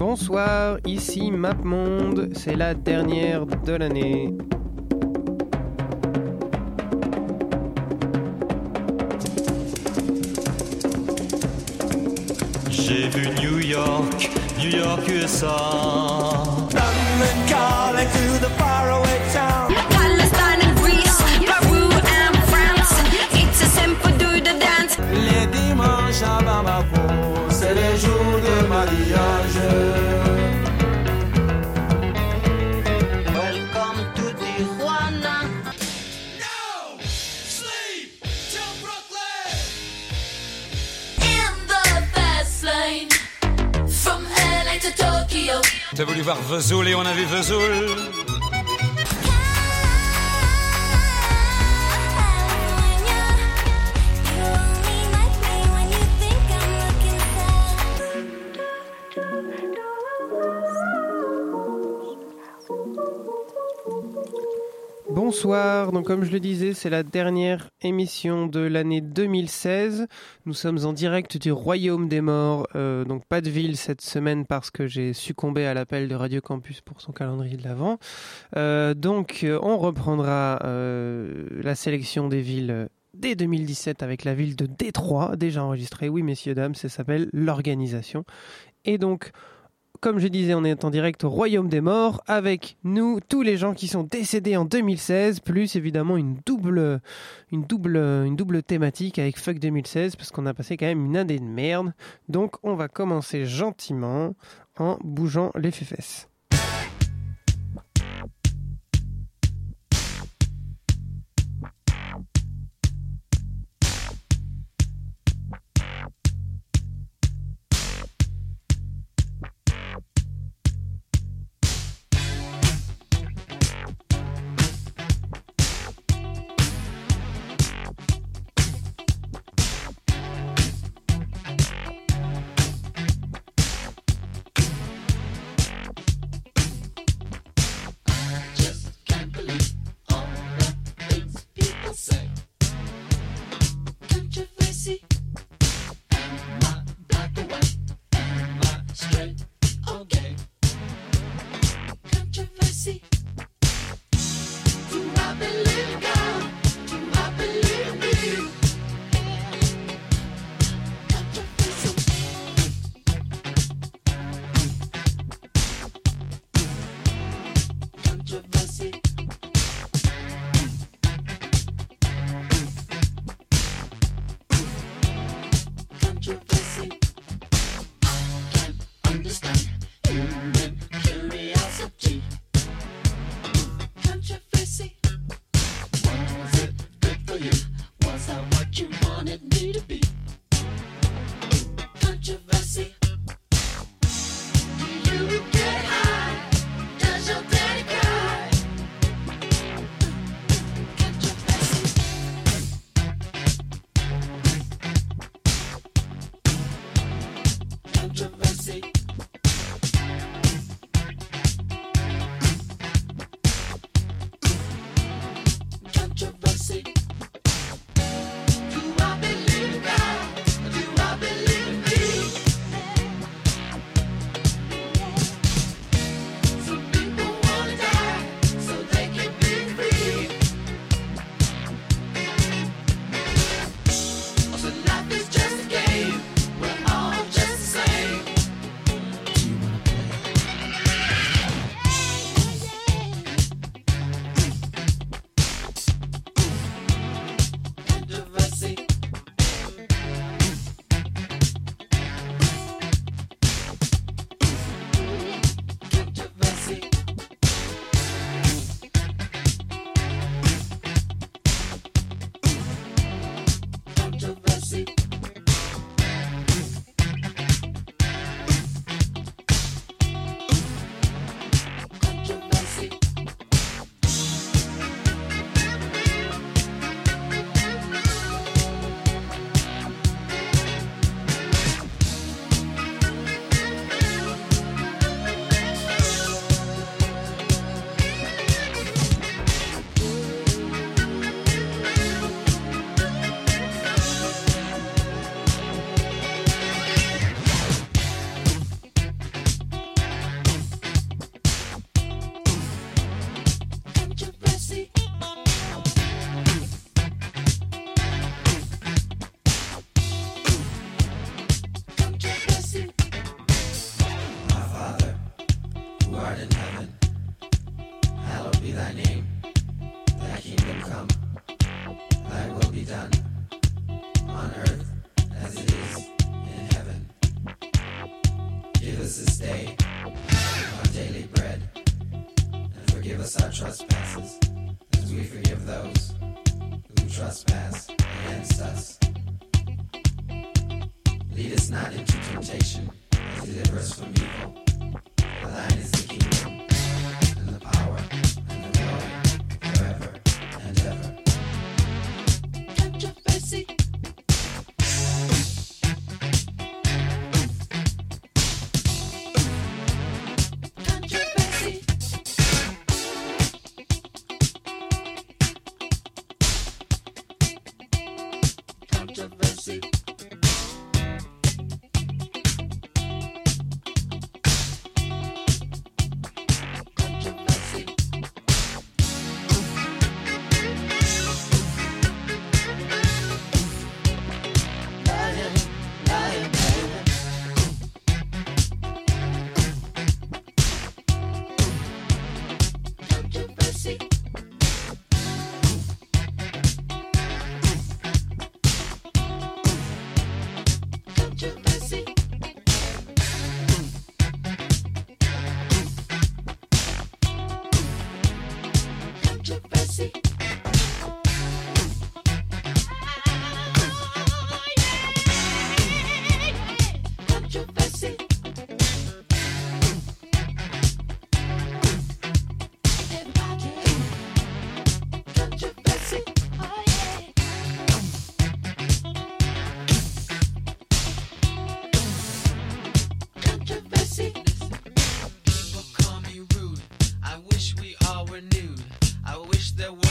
Bonsoir, ici MapMonde, c'est la dernière de l'année. J'ai vu New York, New York USA. Voulu voir Vesoul et on a vu Vesoul. Comme je le disais, c'est la dernière émission de l'année 2016. Nous sommes en direct du Royaume des Morts, euh, donc pas de ville cette semaine parce que j'ai succombé à l'appel de Radio Campus pour son calendrier de l'Avent. Euh, donc euh, on reprendra la sélection des villes dès 2017 avec la ville de Détroit, déjà enregistrée, oui messieurs, dames, ça s'appelle l'organisation. Et donc comme je disais, on est en direct au Royaume des Morts avec nous, tous les gens qui sont décédés en 2016, plus évidemment une double, une double, une double thématique avec Fuck 2016 parce qu'on a passé quand même une année de merde. Donc on va commencer gentiment en bougeant les fesses. us this day our daily bread, and forgive us our trespasses, as we forgive those who trespass against us. Lead us not into temptation, but deliver us from evil. For thine is were nude. I wish there were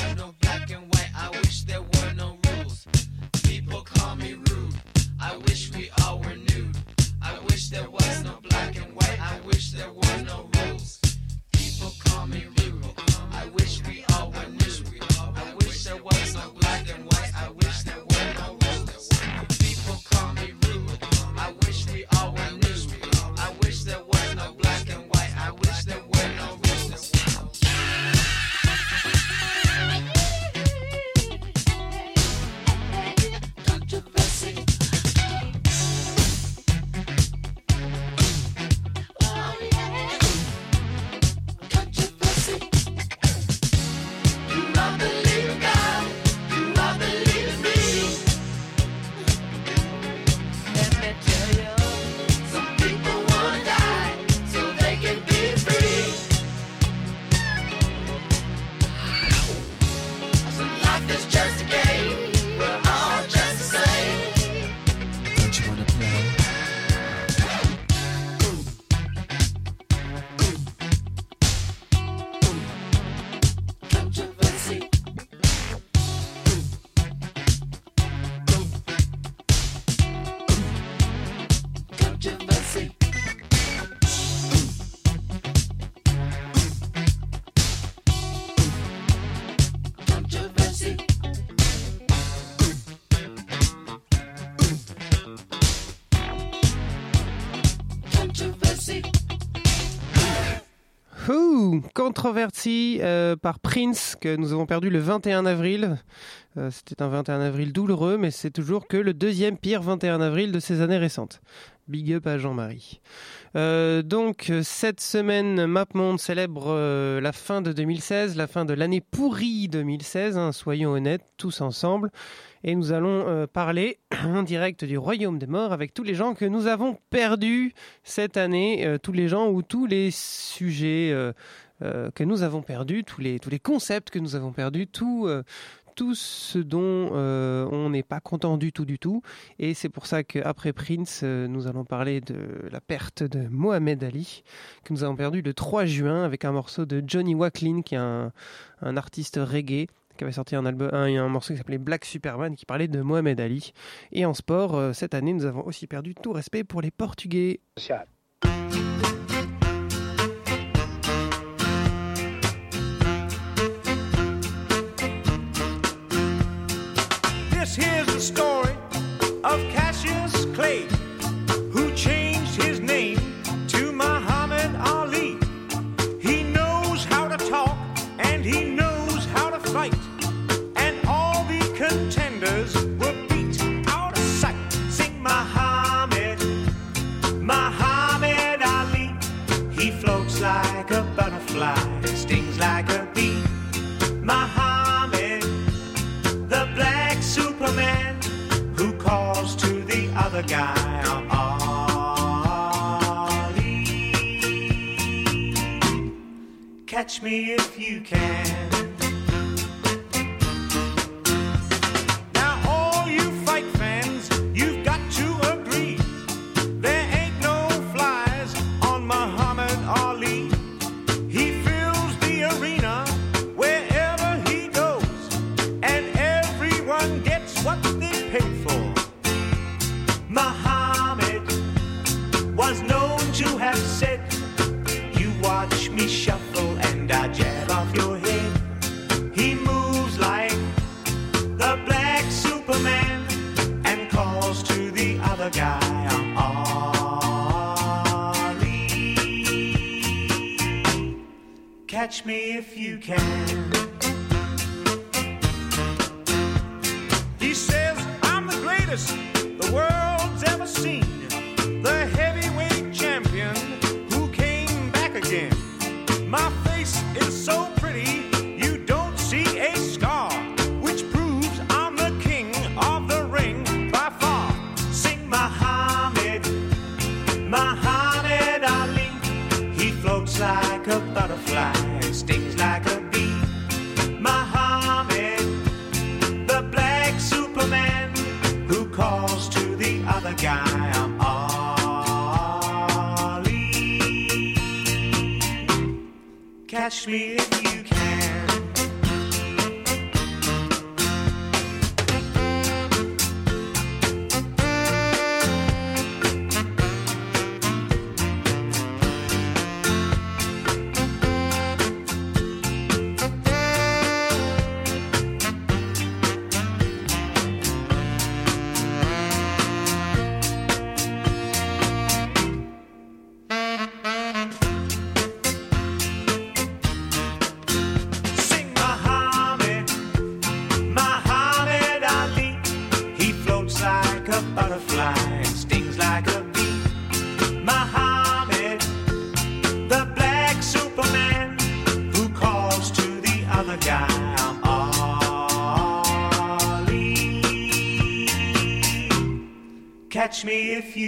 Ouh, controversie euh, par Prince que nous avons perdu le 21 avril. Euh, C'était un 21 avril douloureux, mais c'est toujours que le deuxième pire 21 avril de ces années récentes. Big up à Jean-Marie. Euh, donc cette semaine, MapMonde célèbre la fin de 2016, la fin de l'année pourrie 2016. hein, soyons honnêtes, tous ensemble. Et nous allons parler en direct du royaume des morts avec tous les gens que nous avons perdus cette année, tous les gens ou tous les sujets euh, que nous avons perdus, tous les, tous les concepts que nous avons perdus, tout, euh, tout ce dont euh, on n'est pas content du tout du tout. Et c'est pour ça qu'après Prince, nous allons parler de la perte de Mohamed Ali, que nous avons perdu le 3 juin avec un morceau de Johnny Wacklin, qui est un, un artiste reggae qui avait sorti un, album, un, un morceau qui s'appelait Black Superman qui parlait de Mohamed Ali. Et en sport, cette année, nous avons aussi perdu tout respect pour les Portugais. Catch me if you can.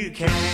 You can.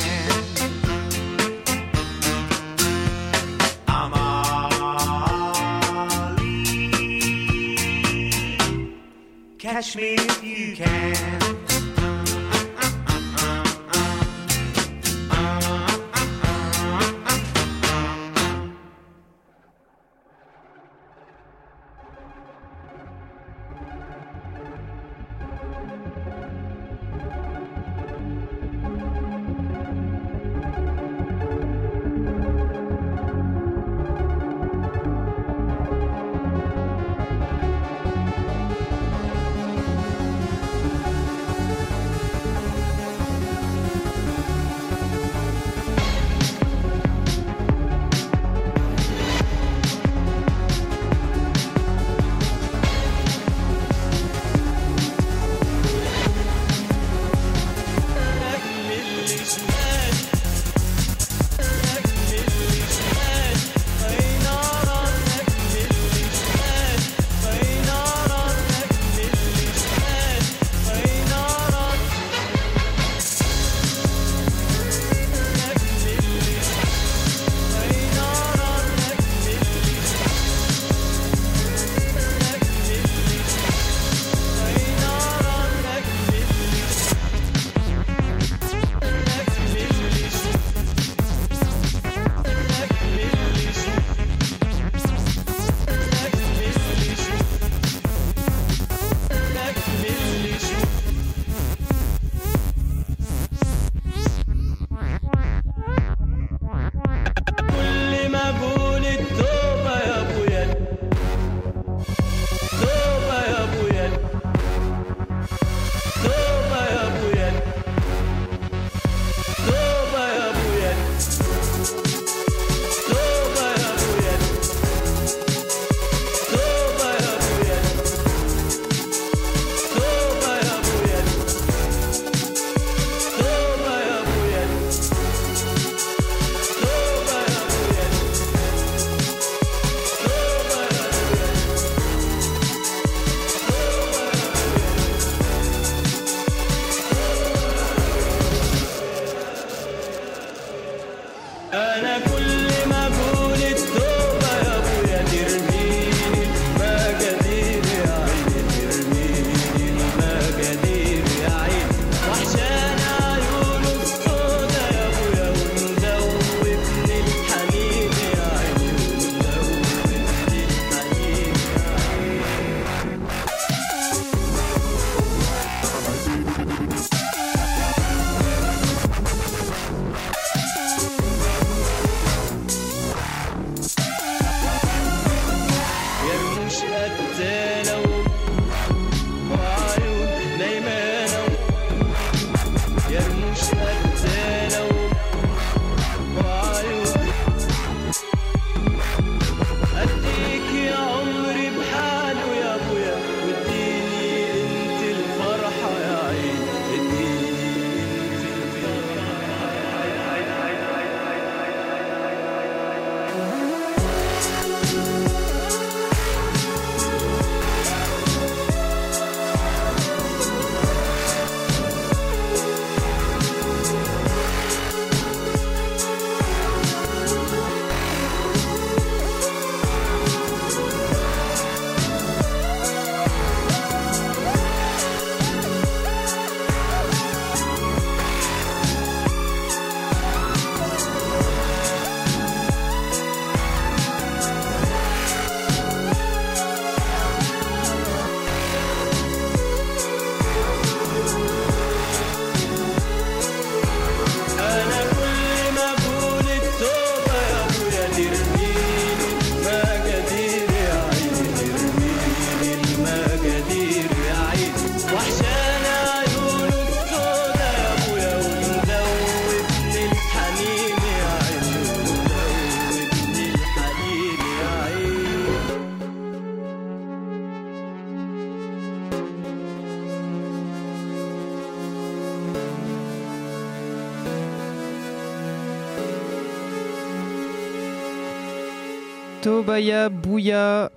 Tobaya Bouya.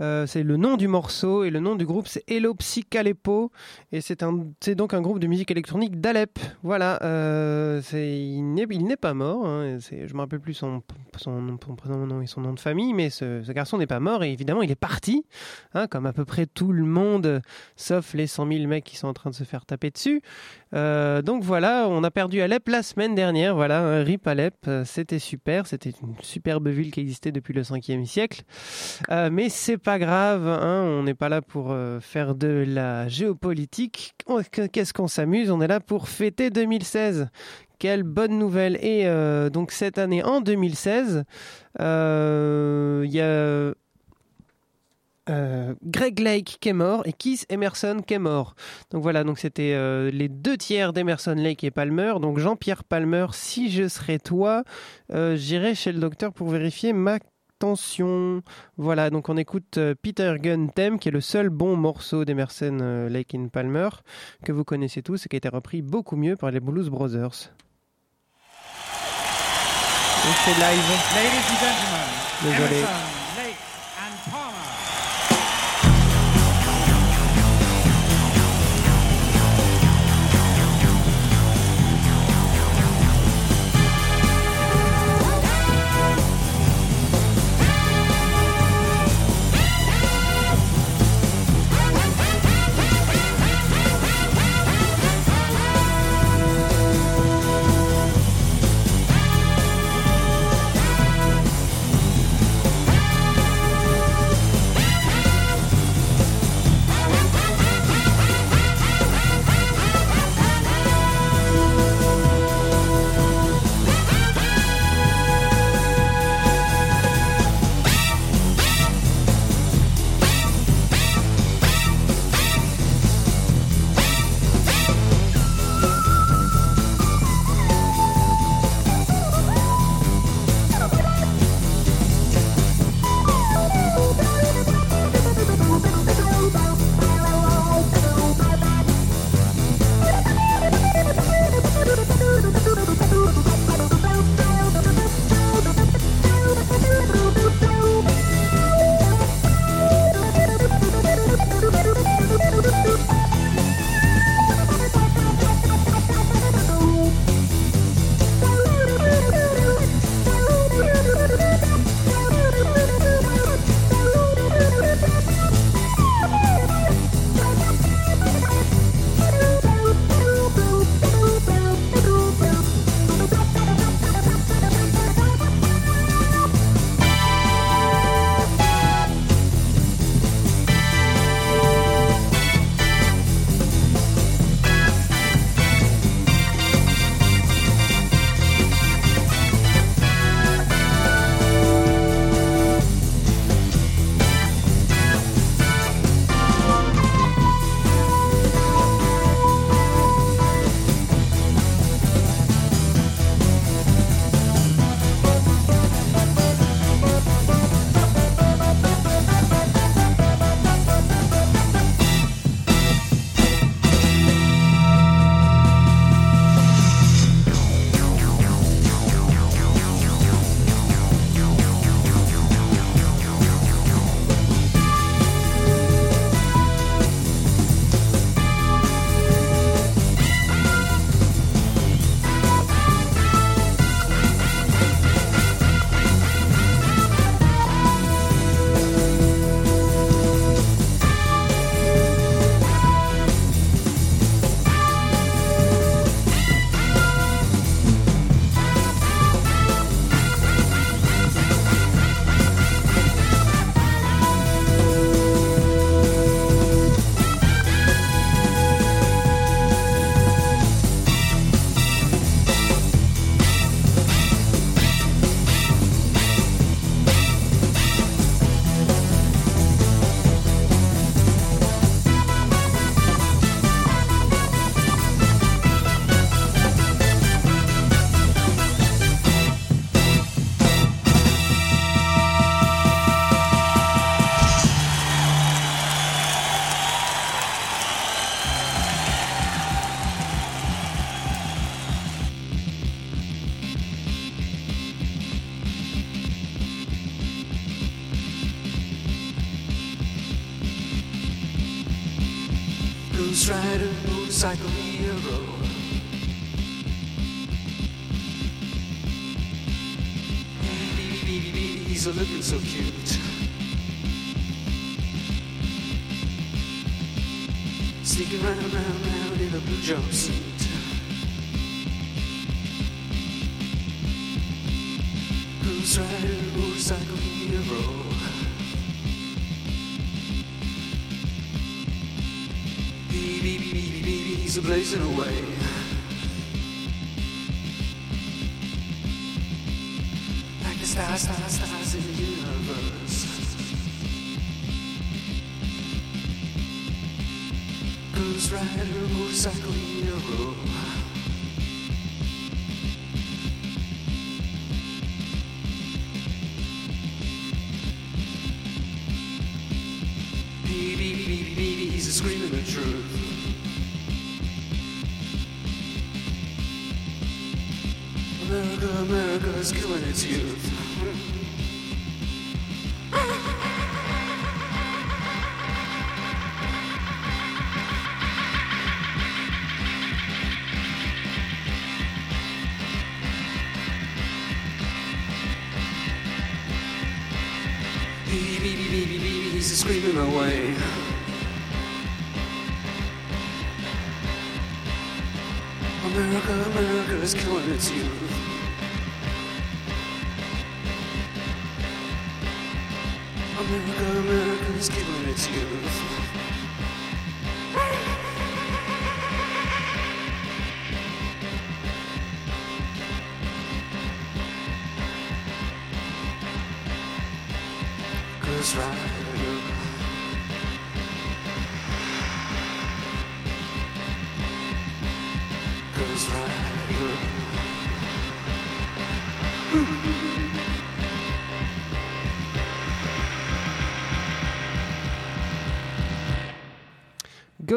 Euh, c'est le nom du morceau et le nom du groupe c'est Hello Psychalepo et c'est donc un groupe de musique électronique d'Alep. Voilà, euh, il n'est pas mort. Hein, je me rappelle plus son son, nom- son prénom nom et son nom de famille, mais ce, garçon n'est pas mort et évidemment il est parti, hein, comme à peu près tout le monde, sauf les 100 000 mecs qui sont en train de se faire taper dessus. Euh, donc voilà, on a perdu Alep la semaine dernière. Voilà, rip Alep, c'était super, c'était une superbe ville qui existait depuis le 5e siècle. Mais c'est pas grave, hein, on n'est pas là pour euh, faire de la géopolitique. On- Qu'est-ce qu'on s'amuse On est là pour fêter 2016. Quelle bonne nouvelle Et euh, donc cette année, en 2016, euh, il y a Greg Lake qui est mort et Keith Emerson qui est mort. Donc voilà, donc c'était les deux tiers d'Emerson Lake et Palmer. Donc Jean-Pierre Palmer, si je serais toi, j'irais chez le docteur pour vérifier ma tension. Voilà, donc on écoute euh, Peter Gunn Theme, qui est le seul bon morceau d'Emerson euh, Lake and Palmer que vous connaissez tous et qui a été repris beaucoup mieux par les Blues Brothers. Et c'est live. Ladies and gentlemen, Désolé. Emerson, Cruise rider, motorcycle hero. Baby, baby, baby, baby, he's a screaming the truth. America, America is killing its youth.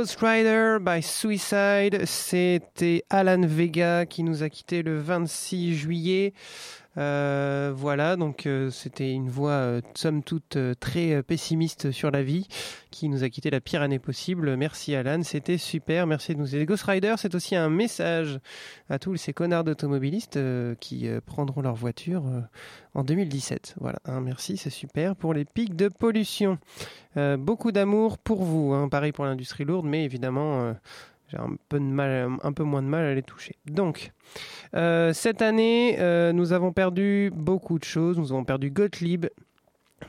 Ghost Rider by Suicide, c'était Alan Vega qui nous a quitté le 26 juillet. Euh, voilà, donc euh, c'était une voix euh, somme toute très pessimiste sur la vie qui nous a quitté la pire année possible. Merci Alan, c'était super, merci de nous aider. Ghost Rider, c'est aussi un message à tous ces connards d'automobilistes qui prendront leur voiture en 2017. Voilà, hein, merci, c'est super pour les pics de pollution. Beaucoup d'amour pour vous, hein, pareil pour l'industrie lourde, mais évidemment, j'ai un peu moins de mal à les toucher. Donc, euh, cette année, euh, nous avons perdu beaucoup de choses. Nous avons perdu Gottlieb.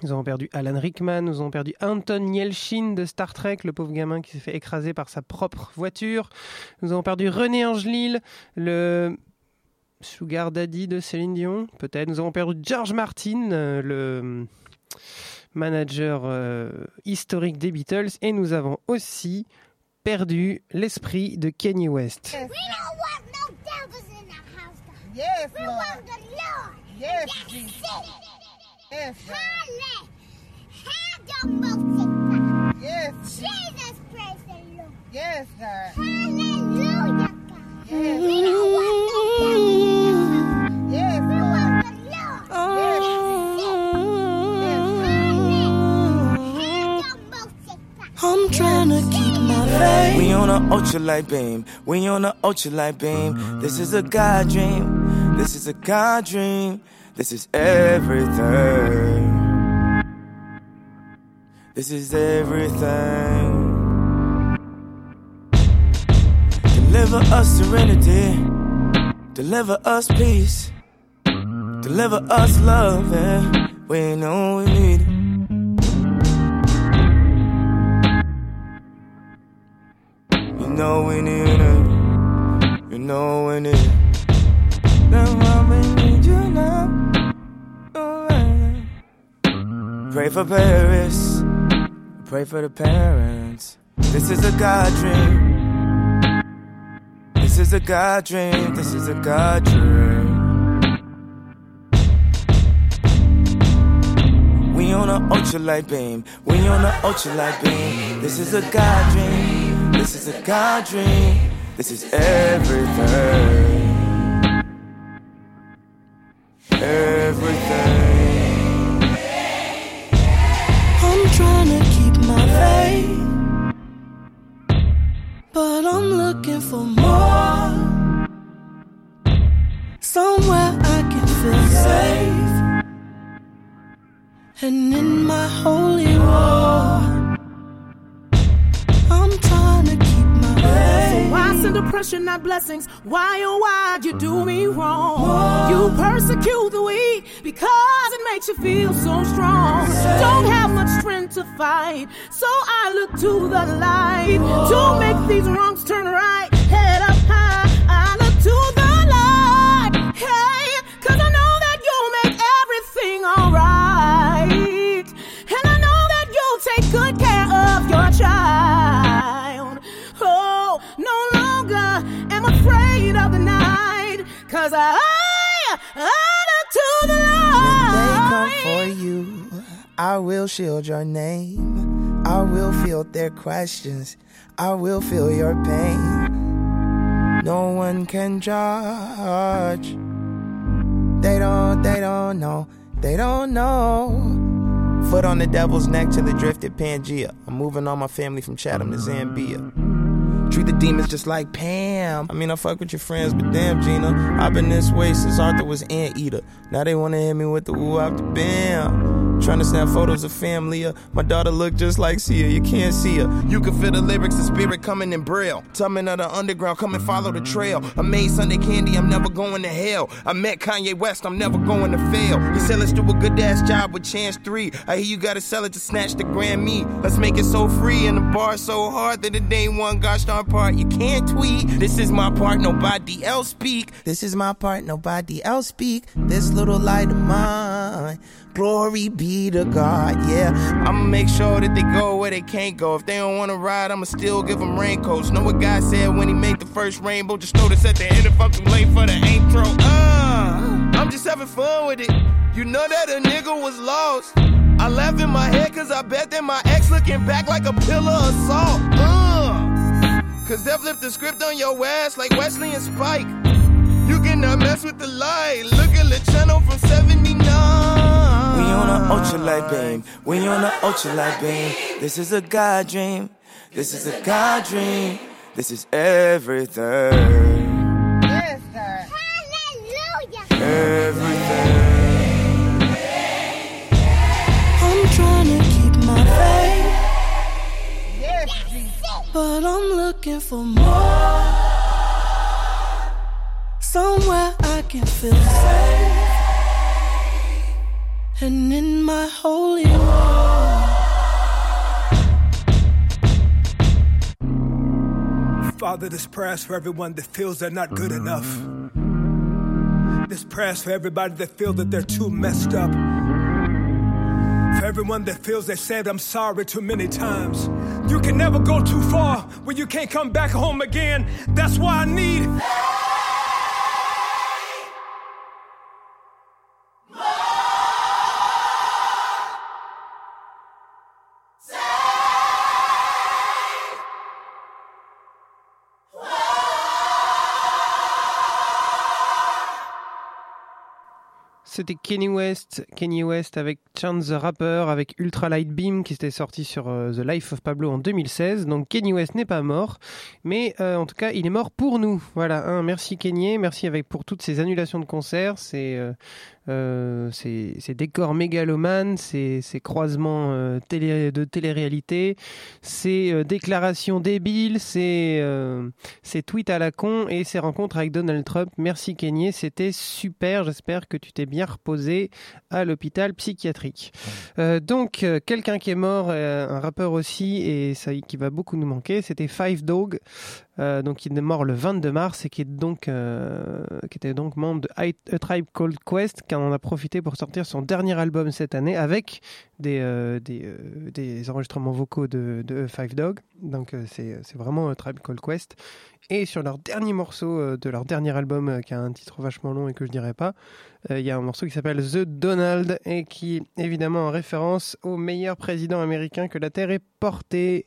Nous avons perdu Alan Rickman, nous avons perdu Anton Yelchin de Star Trek, le pauvre gamin qui s'est fait écraser par sa propre voiture. Nous avons perdu René Angelil, le Sugar Daddy de Céline Dion, peut-être. Nous avons perdu George Martin, euh, le manager historique des Beatles. Et nous avons aussi perdu l'esprit de Kanye West. We don't want no devils in the house. God. Yes, We Lord. want the Lord. Yes, That's Jesus. it. Yes, God. Halle. Have your music. Yes, Jesus, praise the Lord. yes, God. Hallelujah, God. Yes. We don't want no devils in the house. Yes, We Lord. want the Lord. Yes. Have your music. God. I'm trying faith. We on a ultra light beam. We on a ultra light beam. This is a God dream. This is a God dream. This is everything. This is everything. Deliver us serenity. Deliver us peace. Deliver us love. And we know we need it. Know eh? we need it. You know we need it. Why we need you now. Alright. Pray for Paris. Pray for the parents. This is a God dream. This is a God dream. This is a God dream. We on a ultralight beam. We on a ultralight beam. This is a God dream. This is a God dream. This is everything. Oppression, not blessings? Why, oh, why you do me wrong? You persecute the weak because it makes you feel so strong. Don't have much strength to fight, so I look to the light to make these wrongs turn right. Head up high, I look to the light. Hey, cause I know that you'll make everything alright. And I know that you'll take good care of your child. Cause I, look to the Lord. When They come for you. I will shield your name. I will field their questions. I will feel your pain. No one can judge. They don't, they don't know. They don't know. Foot on the devil's neck till it drifted Pangea. I'm moving all my family from Chatham to Zambia. Treat the demons just like Pam. I mean, I fuck with your friends, but damn, Gina. I've been this way since Arthur was Anteater. Now they wanna hit me with the woo the bam. Trying to snap photos of family. My daughter look just like Sia. You can't see her. You can feel the lyrics, the spirit coming in braille. Tumbling of the underground, come and follow the trail. I made Sunday candy, I'm never going to hell. I met Kanye West, I'm never going to fail. He said let's do a good ass job with Chance 3. I hear you gotta sell it to snatch the Grammy. Let's make it so free and the bar so hard that it ain't one gosh darn part. You can't tweet. This is my part, nobody else speak. This is my part, nobody else speak. This little light of mine. Glory be to God, yeah. I'ma make sure that they go where they can't go. If they don't wanna ride, I'ma still give them raincoats. Know what God said when he made the first rainbow? Just notice at the end I'm too late for the intro. Uh, I'm just having fun with it. You know that a nigga was lost. I laugh in my head cause I bet that my ex looking back like a pillar of salt. Uh, cause they flipped the script on your ass like Wesley and Spike. You cannot mess with the light. Look at the channel from 79. On a ultralight beam. We on a ultralight beam. This is a God dream. This is a God dream. This is everything. Everything. I'm trying to keep my faith, Yes, but I'm looking for more. Somewhere I can feel safe. And in my holy Father, this prayer's for everyone that feels they're not good enough. This prayer's for everybody that feels that they're too messed up. For everyone that feels they said I'm sorry too many times. You can never go too far where you can't come back home again. That's why I need. C'était Kenny West, Kenny West avec Chance the Rapper, avec Ultra Light Beam qui était sorti sur euh, The Life of Pablo en 2016. Donc Kenny West n'est pas mort, mais euh, en tout cas il est mort pour nous. Voilà, merci Kenny, merci avec pour toutes ces annulations de concerts, ces, euh, ces, décors mégalomanes, ces, ces croisements de télé-réalité, ces déclarations débiles, ces, ces tweets à la con et ces rencontres avec Donald Trump. Merci Kenny, c'était super. J'espère que tu t'es bien reposé à l'hôpital psychiatrique. Euh, donc, euh, quelqu'un qui est mort, euh, un rappeur aussi, et ça qui va beaucoup nous manquer, c'était Five Dog, euh, donc il est mort le 22 mars et qui, est donc, euh, qui était donc membre de A Tribe Called Quest, qui en a profité pour sortir son dernier album cette année avec des, euh, des, des enregistrements vocaux de, Five Dog. Donc, c'est vraiment A Tribe Called Quest. Et sur leur dernier morceau de leur dernier album, qui a un titre vachement long et que je dirais pas, il y a un morceau qui s'appelle The Donald et qui évidemment en référence au meilleur président américain que la Terre ait porté.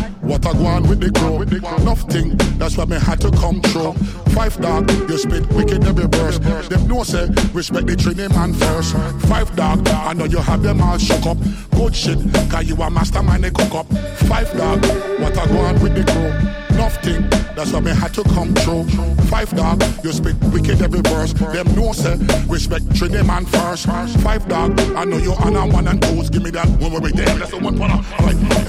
what a go on with the crew. Enough thing that That's why me had to come through. Five dog, you spit wicked every verse. Them know say respect the training man first. Five dog, I know you have them all shook up. Good shit, cause you a mastermind they cook up. Five dog, what I go on with the crew. Nothing, that's why me had to come through. Five dog, you spit wicked every verse. Them know say respect training man first. Five dog, I know you on a one and twos. Give me that one with them. That's the one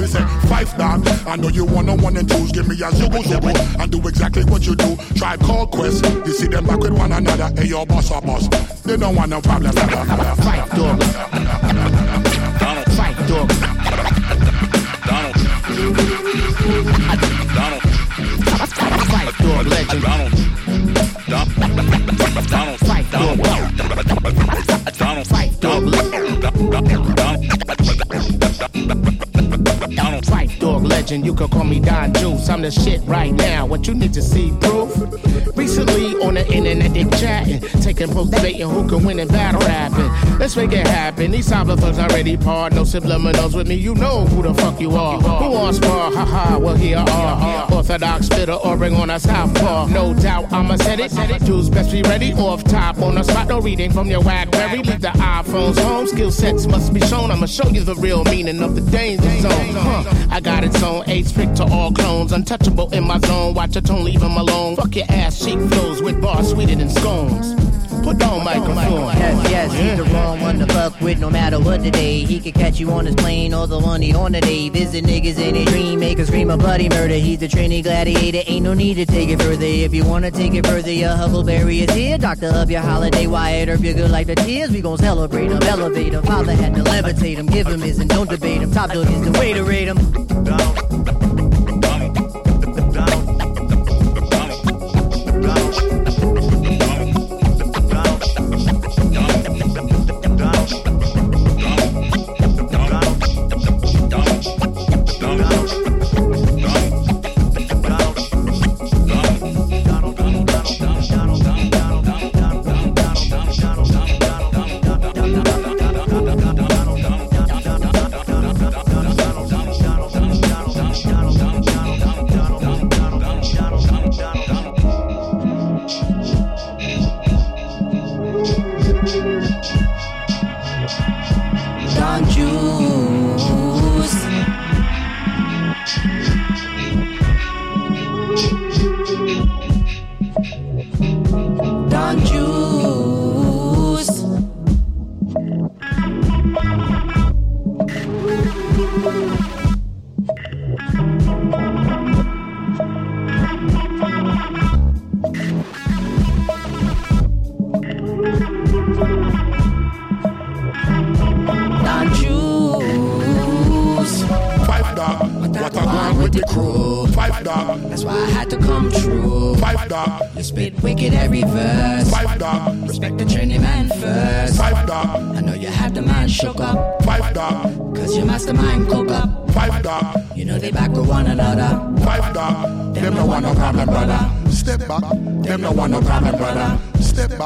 they say five dog, I know you one on one and twos. Give me a zubu zubu and do exactly what you do. Try call quest, you see them back with one another. Hey, your boss or boss, they don't want no problem. Five dog, Donald. Fight dog. Donald. Donald. Fight dog legend. Donald. Donald. Legend. You can call me Don Juice. I'm the shit right now. What you need to see proof? Recently on the internet they chatting, taking post debating who can win in battle rapping. Let's make it happen. These cyber thugs already part. No subliminals with me. You know who the fuck you are. Who wants spar? Haha. Well here are orthodox spitter or bring on a southpaw. No doubt I'ma set it. Dudes best be ready. Off top on the spot. No reading from your Blackberry. Leave the iPhones home. Skill sets must be shown. I'ma show you the real meaning of the danger zone. Huh. I got its own age strict to all clones. Untouchable in my zone. Watch your tone, him alone. Fuck your ass cheek flows with bars sweeter than scones. Put on microphone. Yes, yes, he's the wrong one to fuck with no matter what the day. He could catch you on his plane or the one he on the day. Visit niggas in a dream, make a scream of bloody murder. He's the Trini gladiator, ain't no need to take it further. If you wanna take it further, your Huckleberry is here. Doctor of your holiday, Wyatt Earp, your good life the tears. We gon' celebrate him, elevate him. Father had to levitate him, give him his and don't debate him. Top dog is the way to rate him. Don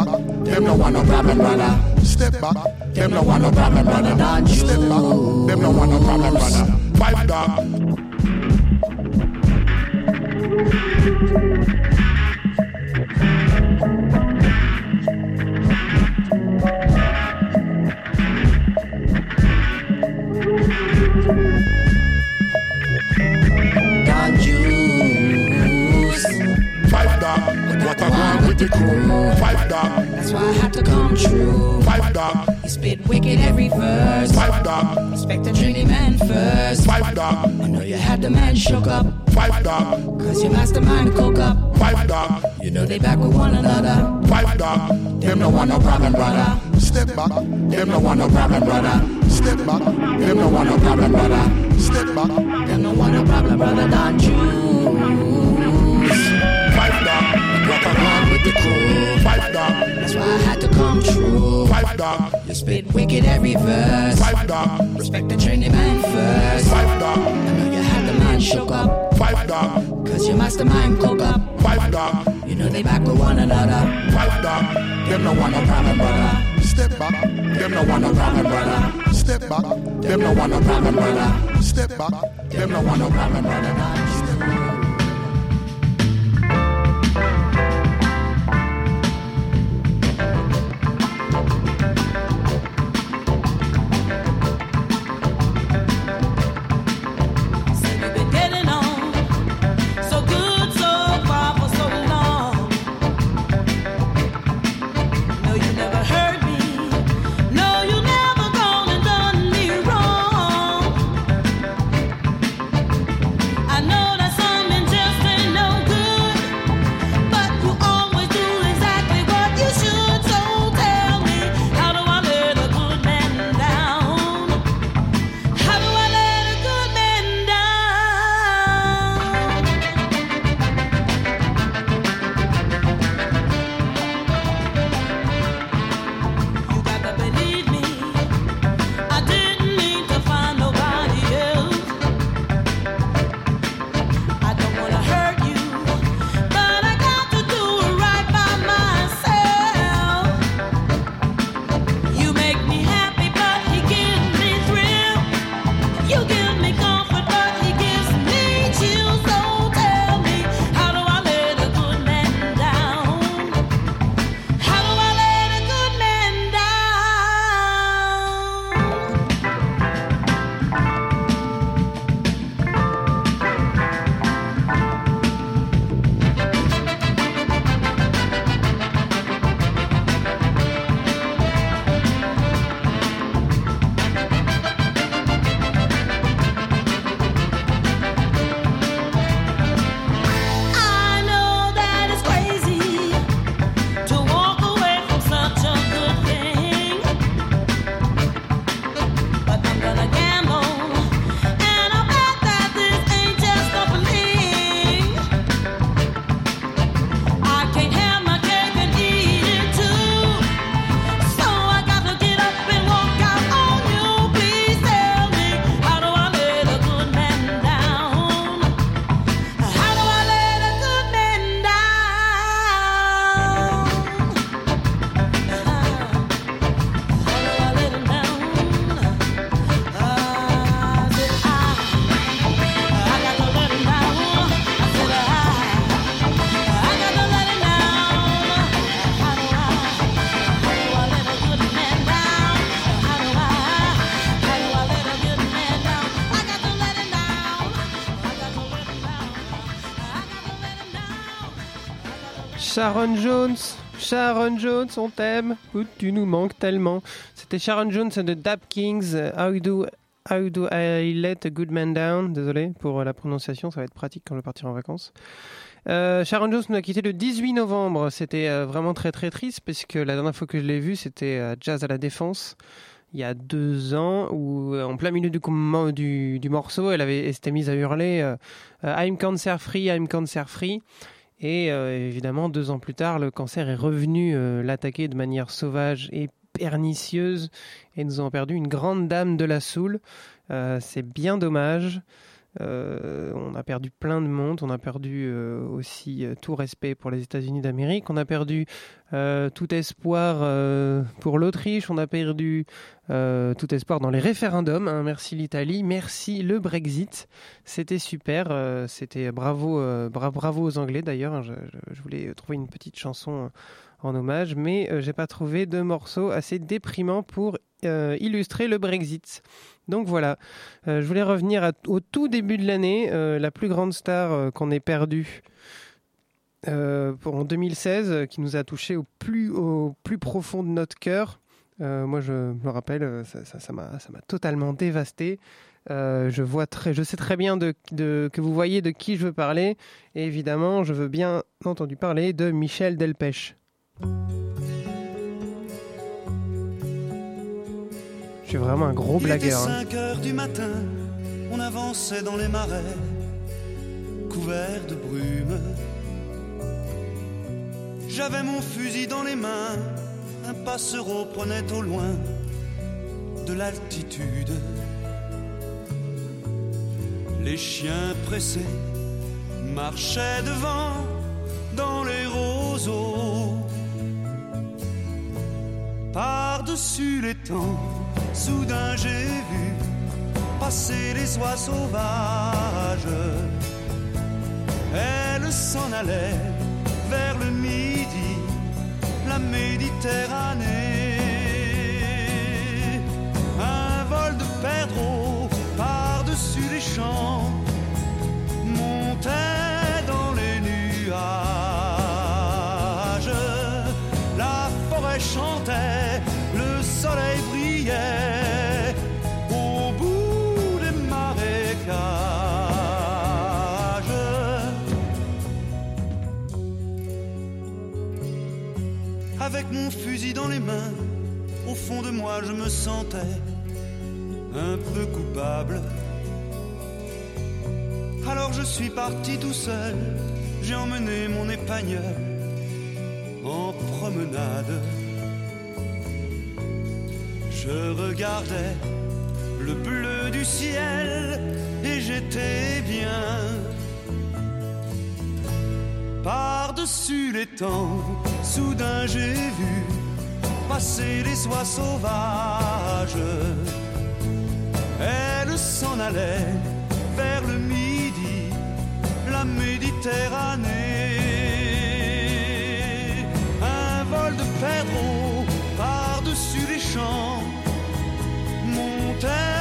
them no want no problem, brother. Step back, them no want no problem, brother. Step back, them no want no problem, brother. Five dog. With the crew. Five dog, That's why I had to come true. five dog, You spit wicked every verse. five dog, Respect the trendy man first. five dog, I know you had the man shook up. five dog, Cause your mastermind cook up. five dog, You know they back with one another. five dog. Them no want no problem, brother. Step back, them no want no problem, brother. Step back, them no want no problem, brother. Step back, Them no want no problem, brother. Don Juice. The crew. Five dog, That's why I had to come true. five dog, You spit wicked every verse. five dog, Respect the trendy man first. five dog, I know you had the man shook up. five dog, Cause your mastermind cook up. five dog, You know they back with one another. five dog. Them no want no problem, brother. Step back, them no want no problem, brother. Step back, them no want no problem, brother. Step back, them no want no problem, brother. Step back. Sharon Jones, Sharon Jones, on t'aime. Tu nous manques tellement. C'était Sharon Jones de Dap Kings. euh, How do, how do I let a good man down Désolé pour la prononciation, ça va être pratique quand je vais partir en vacances. Euh, Sharon Jones nous a quitté le 18 novembre. C'était euh, vraiment très très triste parce que la dernière fois que je l'ai vue, c'était à Jazz à la Défense. Il y a deux ans, où euh, en plein milieu du, du, morceau, elle, avait, elle s'était mise à hurler euh, euh, I'm cancer free, I'm cancer free. Et euh, évidemment, deux ans plus tard, le cancer est revenu euh, l'attaquer de manière sauvage et pernicieuse. Et nous avons perdu une grande dame de la Soul. Euh, C'est bien dommage. Euh, on a perdu plein de monde. On a perdu euh, aussi euh, tout respect pour les États-Unis d'Amérique. On a perdu tout espoir pour l'Autriche. On a perdu tout espoir dans les référendums. hein. Merci l'Italie. Merci le Brexit. C'était super. C'était bravo, bra- bravo aux Anglais d'ailleurs. hein. Je, je- voulais trouver une petite chanson en hommage, mais j'ai pas trouvé de morceau assez déprimant pour illustrer le Brexit. Donc voilà, Euh, je voulais revenir au tout début de l'année, euh, la plus grande star euh, qu'on ait perdue en 2016, euh, qui nous a touché au plus, au plus profond de notre cœur. Moi, je me rappelle, ça m'a totalement dévasté. Je, sais très bien que vous voyez de qui je veux parler. Et évidemment, je veux bien entendu parler de Michel Delpech. Je suis vraiment un gros Il était blagueur. hein. 5 heures du matin, on avançait dans les marais, couverts de brume. J'avais mon fusil dans les mains, un passereau prenait au loin de l'altitude. Les chiens pressés marchaient devant dans les roseaux. Par-dessus les temps, soudain j'ai vu passer les oies sauvages. Elles s'en allaient vers le midi, la Méditerranée. Un vol de perdreaux par-dessus les champs montait Mon fusil dans les mains, au fond de moi je me sentais un peu coupable. Alors je suis parti tout seul, j'ai emmené mon épagnol en promenade. Je regardais le bleu du ciel et j'étais bien. Par-dessus les temps, soudain j'ai vu passer les oies sauvages. Elles s'en allaient vers le midi, la Méditerranée. Un vol de perdreaux par-dessus les champs montait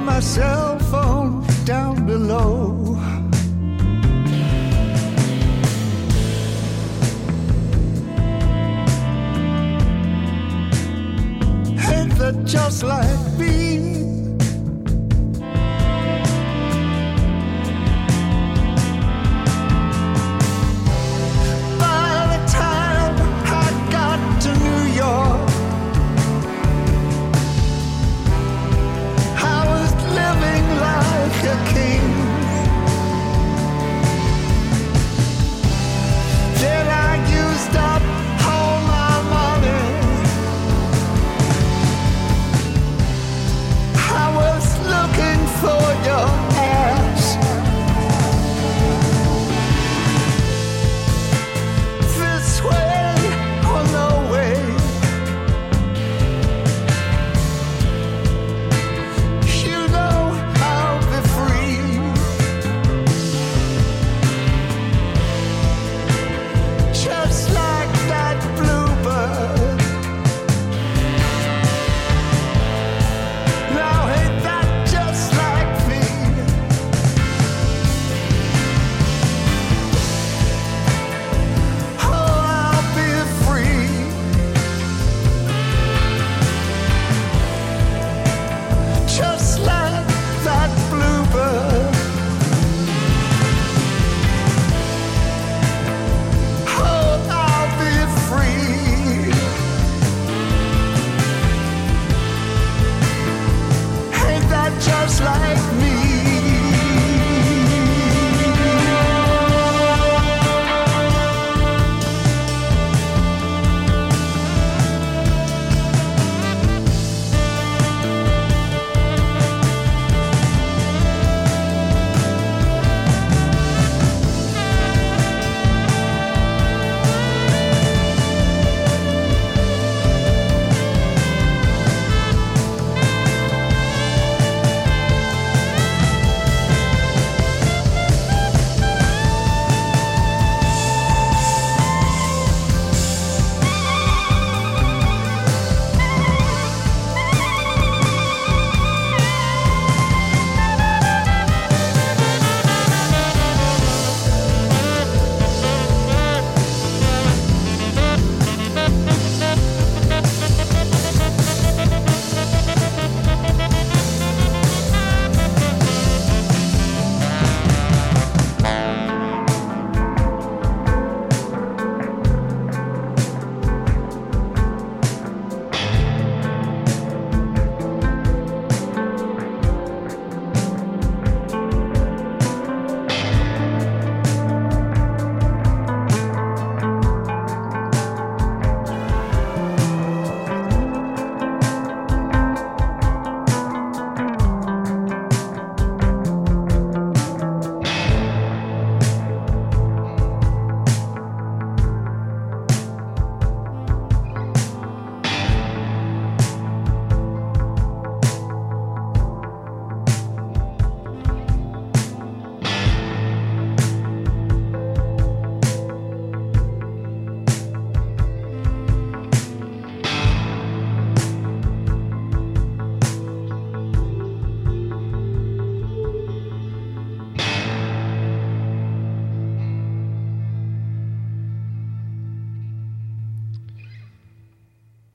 my cell phone down below. And that just like me.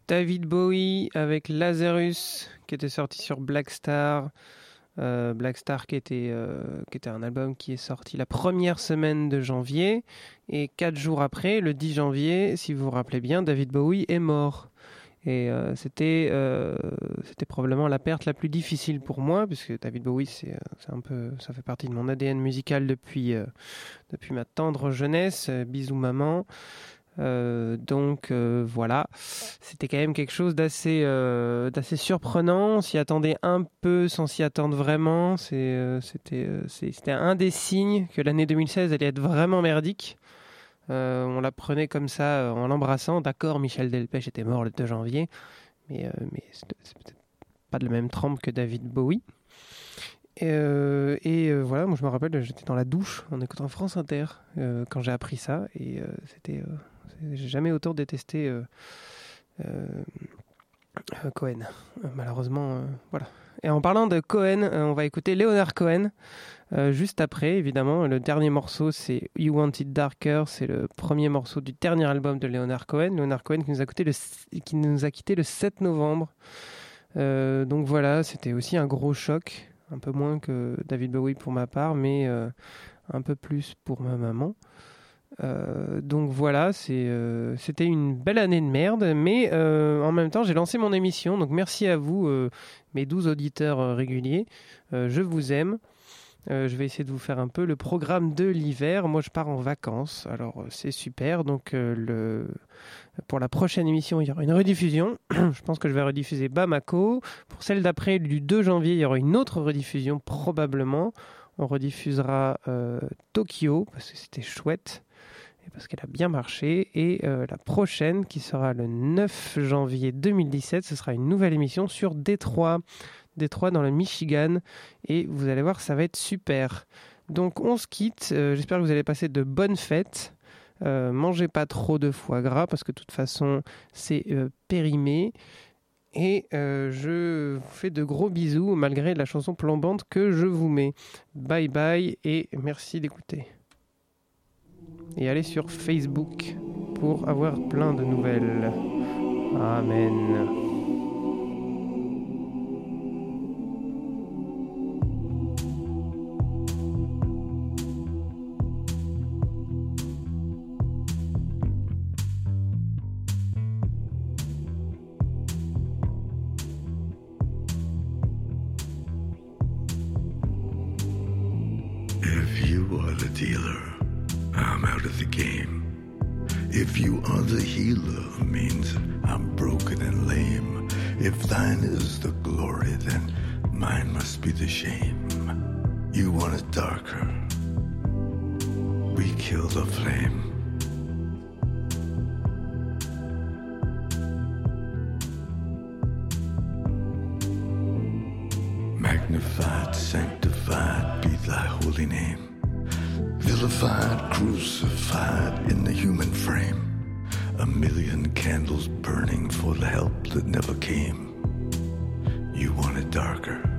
David Bowie avec Lazarus qui était sorti sur Black Star. Euh, Black Star qui était, euh, qui était un album qui est sorti la première semaine de janvier. Et quatre jours après, le 10 janvier, si vous vous rappelez bien, David Bowie est mort. Et euh, c'était probablement la perte la plus difficile pour moi, puisque David Bowie, c'est un peu, ça fait partie de mon ADN musical depuis, depuis ma tendre jeunesse. Bisous maman. Euh, donc euh, voilà, c'était quand même quelque chose d'assez euh, d'assez surprenant. On s'y attendait un peu sans s'y attendre vraiment. C'était un des signes que l'année 2016 allait être vraiment merdique. On la prenait comme ça en l'embrassant. D'accord, Michel Delpech était mort le 2 janvier, mais, c'est peut-être pas de la même trempe que David Bowie. Et voilà, moi je me rappelle, j'étais dans la douche en écoutant France Inter quand j'ai appris ça, et c'était, j'ai jamais autant détesté euh, euh, euh, Cohen. Malheureusement, voilà. Et en parlant de Cohen, on va écouter Leonard Cohen juste après, évidemment. Le dernier morceau, c'est You Want It Darker, c'est le premier morceau du dernier album de Leonard Cohen. Leonard Cohen qui nous a, coûté le, quitté le 7 novembre. Donc voilà, c'était aussi un gros choc, un peu moins que David Bowie pour ma part, mais un peu plus pour ma maman. Euh, donc voilà, euh, c'était une belle année de merde, mais euh, en même temps j'ai lancé mon émission, donc merci à vous, mes 12 auditeurs réguliers, je vous aime. Je vais essayer de vous faire un peu le programme de l'hiver. Moi, je pars en vacances, alors c'est super. Donc, pour la prochaine émission, il y aura une rediffusion. je pense que je vais rediffuser Bamako. Pour celle d'après, du 2 janvier, il y aura une autre rediffusion, probablement. On rediffusera Tokyo, parce que c'était chouette, et parce qu'elle a bien marché. Et euh, la prochaine, qui sera le 9 janvier 2017, ce sera une nouvelle émission sur Détroit. Détroit dans le Michigan. Et vous allez voir, ça va être super. Donc on se quitte. Euh, J'espère que vous allez passer de bonnes fêtes. Euh, mangez pas trop de foie gras parce que de toute façon c'est périmé. Et je vous fais de gros bisous malgré la chanson plombante que je vous mets. Bye bye et merci d'écouter. Et allez sur Facebook pour avoir plein de nouvelles. Amen. Be the shame. You want it darker. We kill the flame. Magnified, sanctified be thy holy name. Vilified, crucified in the human frame. A million candles burning for the help that never came. You want it darker.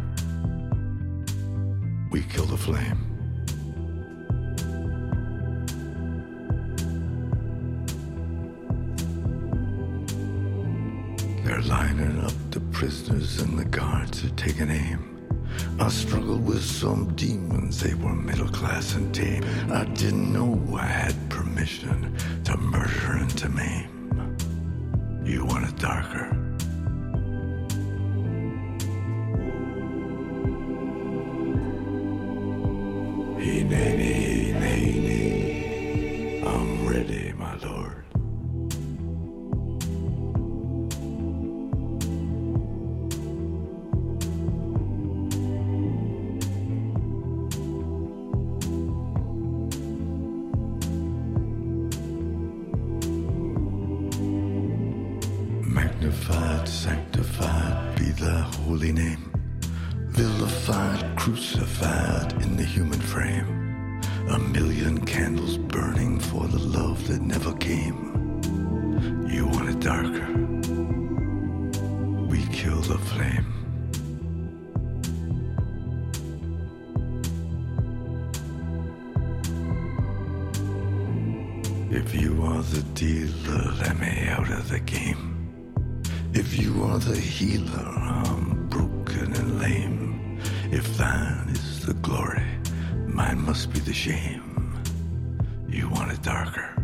We kill the flame. They're lining up the prisoners and the guards are taking aim. I struggled with some demons, they were middle class and tame. I didn't know I had permission to murder and to maim. You want it darker. Came. You want it darker? We kill the flame. If you are the dealer, let me out of the game. If you are the healer, I'm broken and lame. If thine is the glory, mine must be the shame. You want it darker.